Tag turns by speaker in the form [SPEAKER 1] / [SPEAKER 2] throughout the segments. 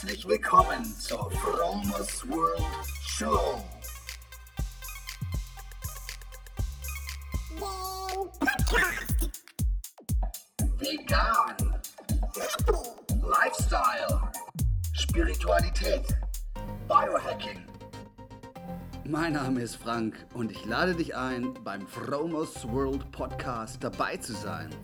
[SPEAKER 1] Herzlich willkommen zur Fromers World Show. Vegan. Lifestyle. Spiritualität. Biohacking.
[SPEAKER 2] Mein Name ist Frank und ich lade dich ein, beim Fromers World Podcast dabei zu sein.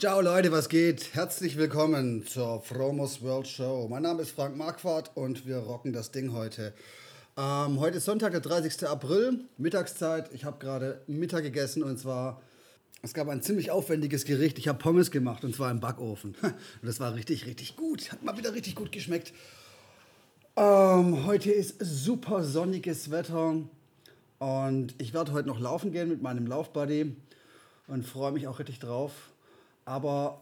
[SPEAKER 2] Ciao Leute, was geht? Herzlich willkommen zur Fromos World Show. Mein Name ist Frank Marquardt und wir rocken das Ding heute. Ähm, heute ist Sonntag, der 30. April, Mittagszeit. Ich habe gerade Mittag gegessen und zwar, es gab ein ziemlich aufwendiges Gericht. Ich habe Pommes gemacht und zwar im Backofen. Und das war richtig, richtig gut. Hat mal wieder richtig gut geschmeckt. Ähm, heute ist super sonniges Wetter und ich werde heute noch laufen gehen mit meinem Laufbuddy und freue mich auch richtig drauf. Aber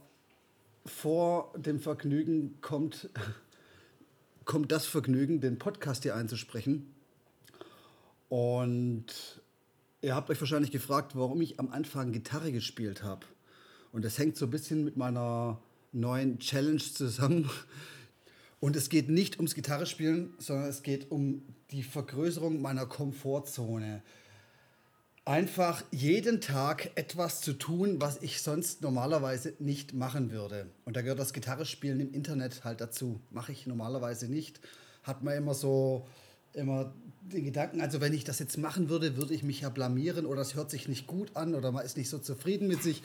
[SPEAKER 2] vor dem Vergnügen kommt, kommt das Vergnügen, den Podcast hier einzusprechen. Und ihr habt euch wahrscheinlich gefragt, warum ich am Anfang Gitarre gespielt habe. Und das hängt so ein bisschen mit meiner neuen Challenge zusammen. Und es geht nicht ums Gitarrespielen, sondern es geht um die Vergrößerung meiner Komfortzone einfach jeden Tag etwas zu tun, was ich sonst normalerweise nicht machen würde. Und da gehört das Gitarrespielen im Internet halt dazu. Mache ich normalerweise nicht. Hat man immer so immer den Gedanken, also wenn ich das jetzt machen würde, würde ich mich ja blamieren oder es hört sich nicht gut an oder man ist nicht so zufrieden mit sich.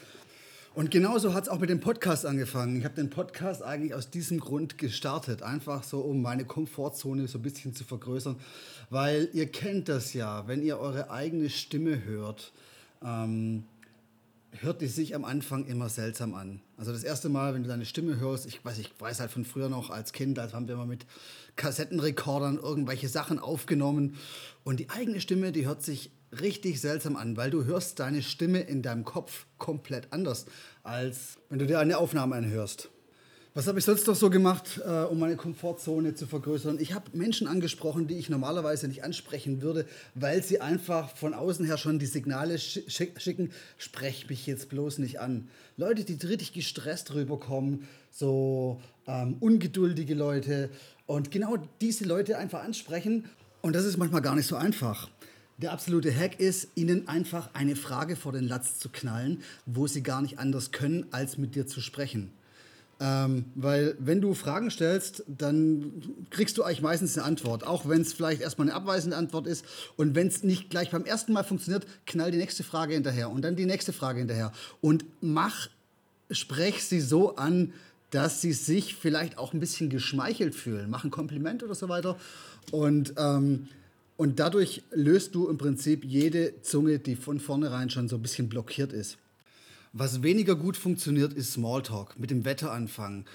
[SPEAKER 2] Und genauso hat es auch mit dem Podcast angefangen. Ich habe den Podcast eigentlich aus diesem Grund gestartet, einfach so, um meine Komfortzone so ein bisschen zu vergrößern, weil ihr kennt das ja, wenn ihr eure eigene Stimme hört, ähm, hört die sich am Anfang immer seltsam an. Also das erste Mal, wenn du deine Stimme hörst, ich weiß, ich weiß halt von früher noch als Kind, als haben wir immer mit Kassettenrekordern irgendwelche Sachen aufgenommen und die eigene Stimme, die hört sich richtig seltsam an, weil du hörst deine Stimme in deinem Kopf komplett anders, als wenn du dir eine Aufnahme anhörst. Was habe ich sonst noch so gemacht, äh, um meine Komfortzone zu vergrößern? Ich habe Menschen angesprochen, die ich normalerweise nicht ansprechen würde, weil sie einfach von außen her schon die Signale schicken, sprech mich jetzt bloß nicht an. Leute, die richtig gestresst rüberkommen, so ähm, ungeduldige Leute und genau diese Leute einfach ansprechen. Und das ist manchmal gar nicht so einfach. Der absolute Hack ist, ihnen einfach eine Frage vor den Latz zu knallen, wo sie gar nicht anders können, als mit dir zu sprechen. Ähm, weil wenn du Fragen stellst, dann kriegst du eigentlich meistens eine Antwort, auch wenn es vielleicht erstmal eine abweisende Antwort ist. Und wenn es nicht gleich beim ersten Mal funktioniert, knall die nächste Frage hinterher und dann die nächste Frage hinterher. Und mach, sprech sie so an, dass sie sich vielleicht auch ein bisschen geschmeichelt fühlen. Mach ein Kompliment oder so weiter. Und ähm, und dadurch löst du im Prinzip jede Zunge, die von vornherein schon so ein bisschen blockiert ist. Was weniger gut funktioniert, ist Smalltalk, mit dem Wetter anfangen.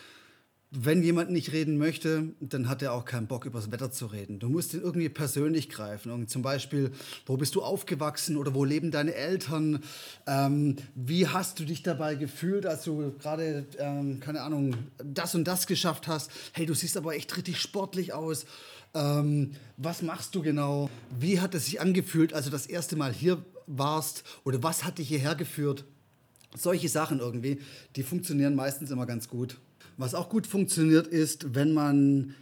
[SPEAKER 2] Wenn jemand nicht reden möchte, dann hat er auch keinen Bock, über das Wetter zu reden. Du musst ihn irgendwie persönlich greifen. Und zum Beispiel, wo bist du aufgewachsen oder wo leben deine Eltern? Ähm, wie hast du dich dabei gefühlt, als du gerade, ähm, keine Ahnung, das und das geschafft hast? Hey, du siehst aber echt richtig sportlich aus. Ähm, was machst du genau? Wie hat es sich angefühlt, als du das erste Mal hier warst? Oder was hat dich hierher geführt? Solche Sachen irgendwie, die funktionieren meistens immer ganz gut. Was auch gut funktioniert ist, wenn man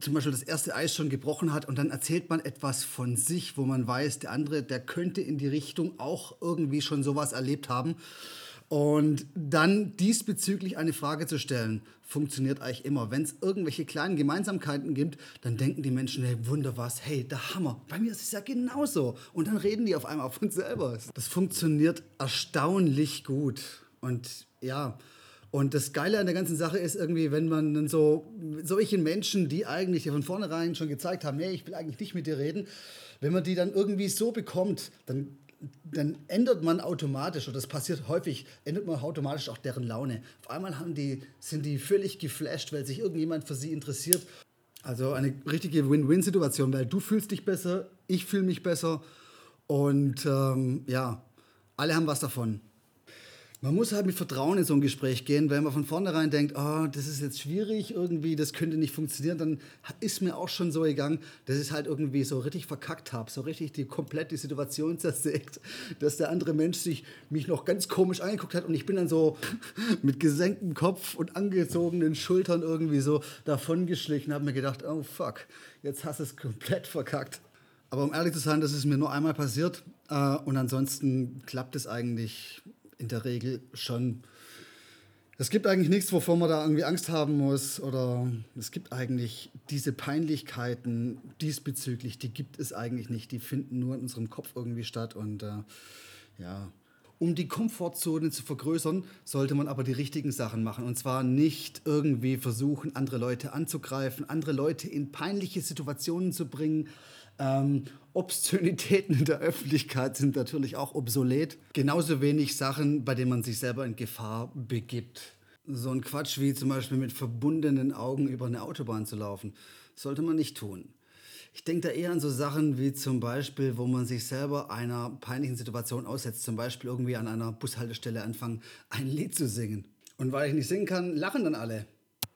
[SPEAKER 2] zum Beispiel das erste Eis schon gebrochen hat und dann erzählt man etwas von sich, wo man weiß, der andere, der könnte in die Richtung auch irgendwie schon sowas erlebt haben. Und dann diesbezüglich eine Frage zu stellen, funktioniert eigentlich immer. Wenn es irgendwelche kleinen Gemeinsamkeiten gibt, dann denken die Menschen, hey, wunder was, hey, der Hammer. Bei mir ist es ja genauso. Und dann reden die auf einmal auf uns selber. Das funktioniert erstaunlich gut. Und ja, und das Geile an der ganzen Sache ist irgendwie, wenn man dann so solche Menschen, die eigentlich von vornherein schon gezeigt haben, nee, ich will eigentlich nicht mit dir reden, wenn man die dann irgendwie so bekommt, dann dann ändert man automatisch, und das passiert häufig, ändert man automatisch auch deren Laune. Auf einmal die, sind die völlig geflasht, weil sich irgendjemand für sie interessiert. Also eine richtige Win-Win-Situation, weil du fühlst dich besser, ich fühle mich besser und ähm, ja, alle haben was davon. Man muss halt mit Vertrauen in so ein Gespräch gehen, wenn man von vornherein denkt, oh, das ist jetzt schwierig, irgendwie, das könnte nicht funktionieren, dann ist mir auch schon so gegangen, dass ich halt irgendwie so richtig verkackt habe, so richtig die komplett die Situation zersägt, dass der andere Mensch sich mich noch ganz komisch angeguckt hat und ich bin dann so mit gesenktem Kopf und angezogenen Schultern irgendwie so davongeschlichen, habe mir gedacht, oh fuck, jetzt hast du es komplett verkackt. Aber um ehrlich zu sein, das ist mir nur einmal passiert äh, und ansonsten klappt es eigentlich in der Regel schon. Es gibt eigentlich nichts, wovor man da irgendwie Angst haben muss. Oder es gibt eigentlich diese Peinlichkeiten diesbezüglich, die gibt es eigentlich nicht. Die finden nur in unserem Kopf irgendwie statt. Und äh, ja, um die Komfortzone zu vergrößern, sollte man aber die richtigen Sachen machen. Und zwar nicht irgendwie versuchen, andere Leute anzugreifen, andere Leute in peinliche Situationen zu bringen, ähm, Obszönitäten in der Öffentlichkeit sind natürlich auch obsolet. Genauso wenig Sachen, bei denen man sich selber in Gefahr begibt. So ein Quatsch wie zum Beispiel mit verbundenen Augen über eine Autobahn zu laufen, sollte man nicht tun. Ich denke da eher an so Sachen wie zum Beispiel, wo man sich selber einer peinlichen Situation aussetzt. Zum Beispiel irgendwie an einer Bushaltestelle anfangen, ein Lied zu singen. Und weil ich nicht singen kann, lachen dann alle.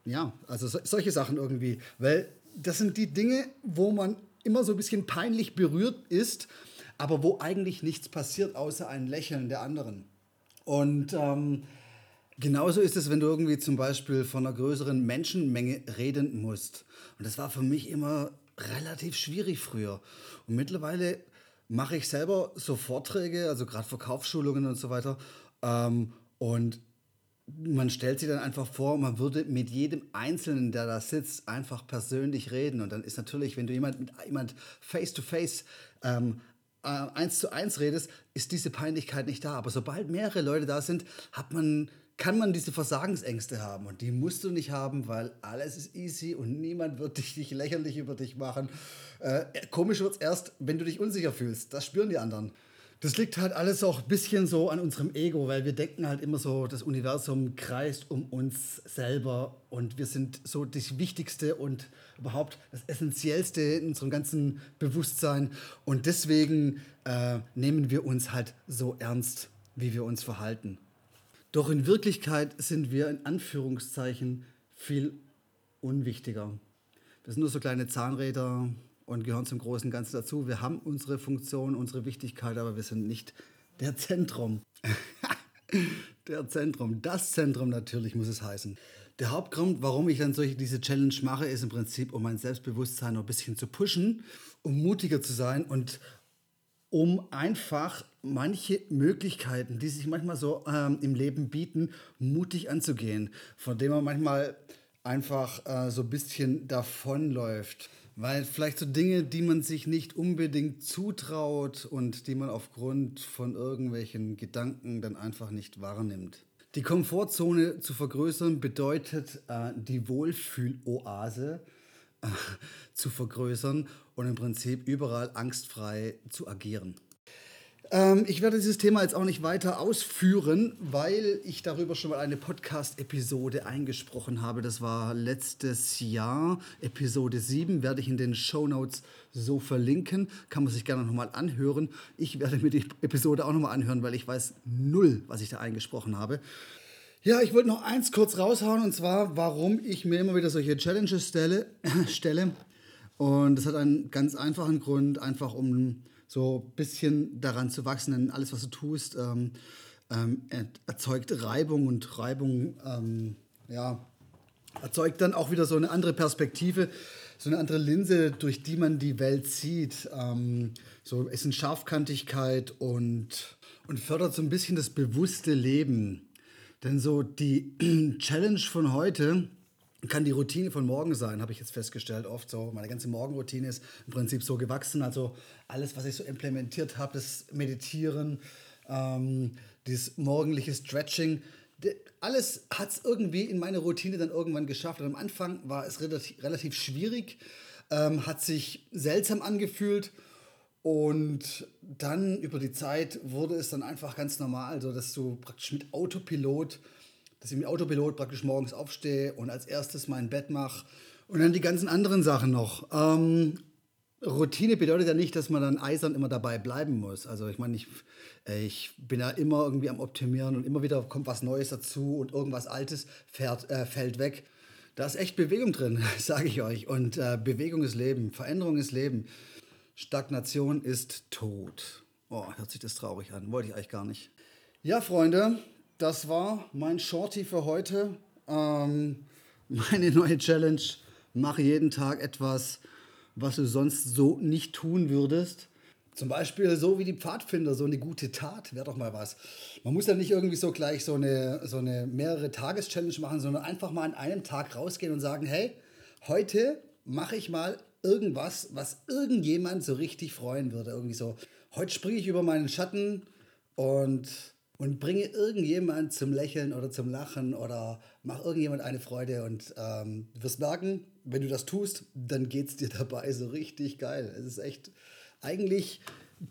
[SPEAKER 2] Ja, also so, solche Sachen irgendwie. Weil das sind die Dinge, wo man immer so ein bisschen peinlich berührt ist, aber wo eigentlich nichts passiert, außer ein Lächeln der anderen. Und ähm, genauso ist es, wenn du irgendwie zum Beispiel von einer größeren Menschenmenge reden musst. Und das war für mich immer relativ schwierig früher. Und mittlerweile mache ich selber so Vorträge, also gerade Verkaufsschulungen und so weiter. Ähm, und man stellt sich dann einfach vor, man würde mit jedem Einzelnen, der da sitzt, einfach persönlich reden. Und dann ist natürlich, wenn du jemand mit jemand face to face ähm, äh, eins zu eins redest, ist diese Peinlichkeit nicht da. Aber sobald mehrere Leute da sind, hat man kann man diese Versagensängste haben. Und die musst du nicht haben, weil alles ist easy und niemand wird dich nicht lächerlich über dich machen. Äh, komisch wird es erst, wenn du dich unsicher fühlst. Das spüren die anderen. Das liegt halt alles auch ein bisschen so an unserem Ego, weil wir denken halt immer so, das Universum kreist um uns selber und wir sind so das Wichtigste und überhaupt das Essentiellste in unserem ganzen Bewusstsein. Und deswegen äh, nehmen wir uns halt so ernst, wie wir uns verhalten. Doch in Wirklichkeit sind wir in Anführungszeichen viel unwichtiger. Wir sind nur so kleine Zahnräder, und gehören zum großen Ganzen dazu. Wir haben unsere Funktion, unsere Wichtigkeit, aber wir sind nicht der Zentrum. der Zentrum, das Zentrum natürlich muss es heißen. Der Hauptgrund, warum ich dann solche, diese Challenge mache, ist im Prinzip, um mein Selbstbewusstsein noch ein bisschen zu pushen, um mutiger zu sein und um einfach manche Möglichkeiten, die sich manchmal so ähm, im Leben bieten, mutig anzugehen, von denen man manchmal einfach äh, so ein bisschen davonläuft. Weil vielleicht so Dinge, die man sich nicht unbedingt zutraut und die man aufgrund von irgendwelchen Gedanken dann einfach nicht wahrnimmt. Die Komfortzone zu vergrößern bedeutet, äh, die Wohlfühloase zu vergrößern und im Prinzip überall angstfrei zu agieren. Ähm, ich werde dieses Thema jetzt auch nicht weiter ausführen, weil ich darüber schon mal eine Podcast-Episode eingesprochen habe. Das war letztes Jahr, Episode 7, werde ich in den Show Notes so verlinken. Kann man sich gerne nochmal anhören. Ich werde mir die Episode auch nochmal anhören, weil ich weiß null, was ich da eingesprochen habe. Ja, ich wollte noch eins kurz raushauen und zwar, warum ich mir immer wieder solche Challenges stelle. stelle. Und das hat einen ganz einfachen Grund, einfach um so ein bisschen daran zu wachsen, denn alles, was du tust, ähm, ähm, erzeugt Reibung und Reibung ähm, ja, erzeugt dann auch wieder so eine andere Perspektive, so eine andere Linse, durch die man die Welt sieht. Ähm, so ist eine Scharfkantigkeit und, und fördert so ein bisschen das bewusste Leben. Denn so die Challenge von heute kann die Routine von morgen sein, habe ich jetzt festgestellt. Oft so, meine ganze Morgenroutine ist im Prinzip so gewachsen. Also alles, was ich so implementiert habe, das Meditieren, ähm, dieses morgendliche Stretching, alles hat es irgendwie in meine Routine dann irgendwann geschafft. Und am Anfang war es relativ, relativ schwierig, ähm, hat sich seltsam angefühlt. Und dann über die Zeit wurde es dann einfach ganz normal, so dass du praktisch mit Autopilot, dass ich mit Autopilot praktisch morgens aufstehe und als erstes mein Bett mache und dann die ganzen anderen Sachen noch. Ähm, Routine bedeutet ja nicht, dass man dann eisern immer dabei bleiben muss. Also ich meine, ich, ich bin ja immer irgendwie am Optimieren und immer wieder kommt was Neues dazu und irgendwas Altes fährt, äh, fällt weg. Da ist echt Bewegung drin, sage ich euch. Und äh, Bewegung ist Leben, Veränderung ist Leben. Stagnation ist tot. Oh, hört sich das traurig an. Wollte ich eigentlich gar nicht. Ja, Freunde, das war mein Shorty für heute. Ähm, meine neue Challenge. Mache jeden Tag etwas, was du sonst so nicht tun würdest. Zum Beispiel so wie die Pfadfinder, so eine gute Tat, wäre doch mal was. Man muss ja nicht irgendwie so gleich so eine, so eine mehrere Tages-Challenge machen, sondern einfach mal an einem Tag rausgehen und sagen, hey, heute mache ich mal irgendwas, was irgendjemand so richtig freuen würde. Irgendwie so, heute springe ich über meinen Schatten und, und bringe irgendjemand zum Lächeln oder zum Lachen oder mach irgendjemand eine Freude. Und ähm, du wirst merken, wenn du das tust, dann geht es dir dabei so richtig geil. Es ist echt, eigentlich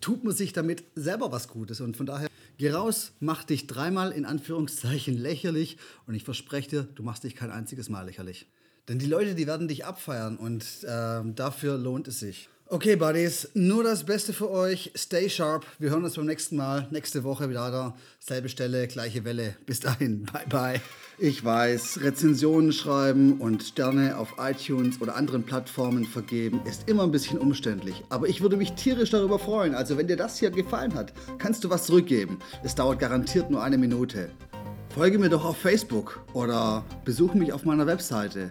[SPEAKER 2] tut man sich damit selber was Gutes. Und von daher, geh raus, mach dich dreimal in Anführungszeichen lächerlich und ich verspreche dir, du machst dich kein einziges Mal lächerlich. Denn die Leute, die werden dich abfeiern und äh, dafür lohnt es sich. Okay, Buddies, nur das Beste für euch. Stay sharp. Wir hören uns beim nächsten Mal. Nächste Woche wieder da. Selbe Stelle, gleiche Welle. Bis dahin. Bye, bye. Ich weiß, Rezensionen schreiben und Sterne auf iTunes oder anderen Plattformen vergeben ist immer ein bisschen umständlich. Aber ich würde mich tierisch darüber freuen. Also, wenn dir das hier gefallen hat, kannst du was zurückgeben. Es dauert garantiert nur eine Minute. Folge mir doch auf Facebook oder besuche mich auf meiner Webseite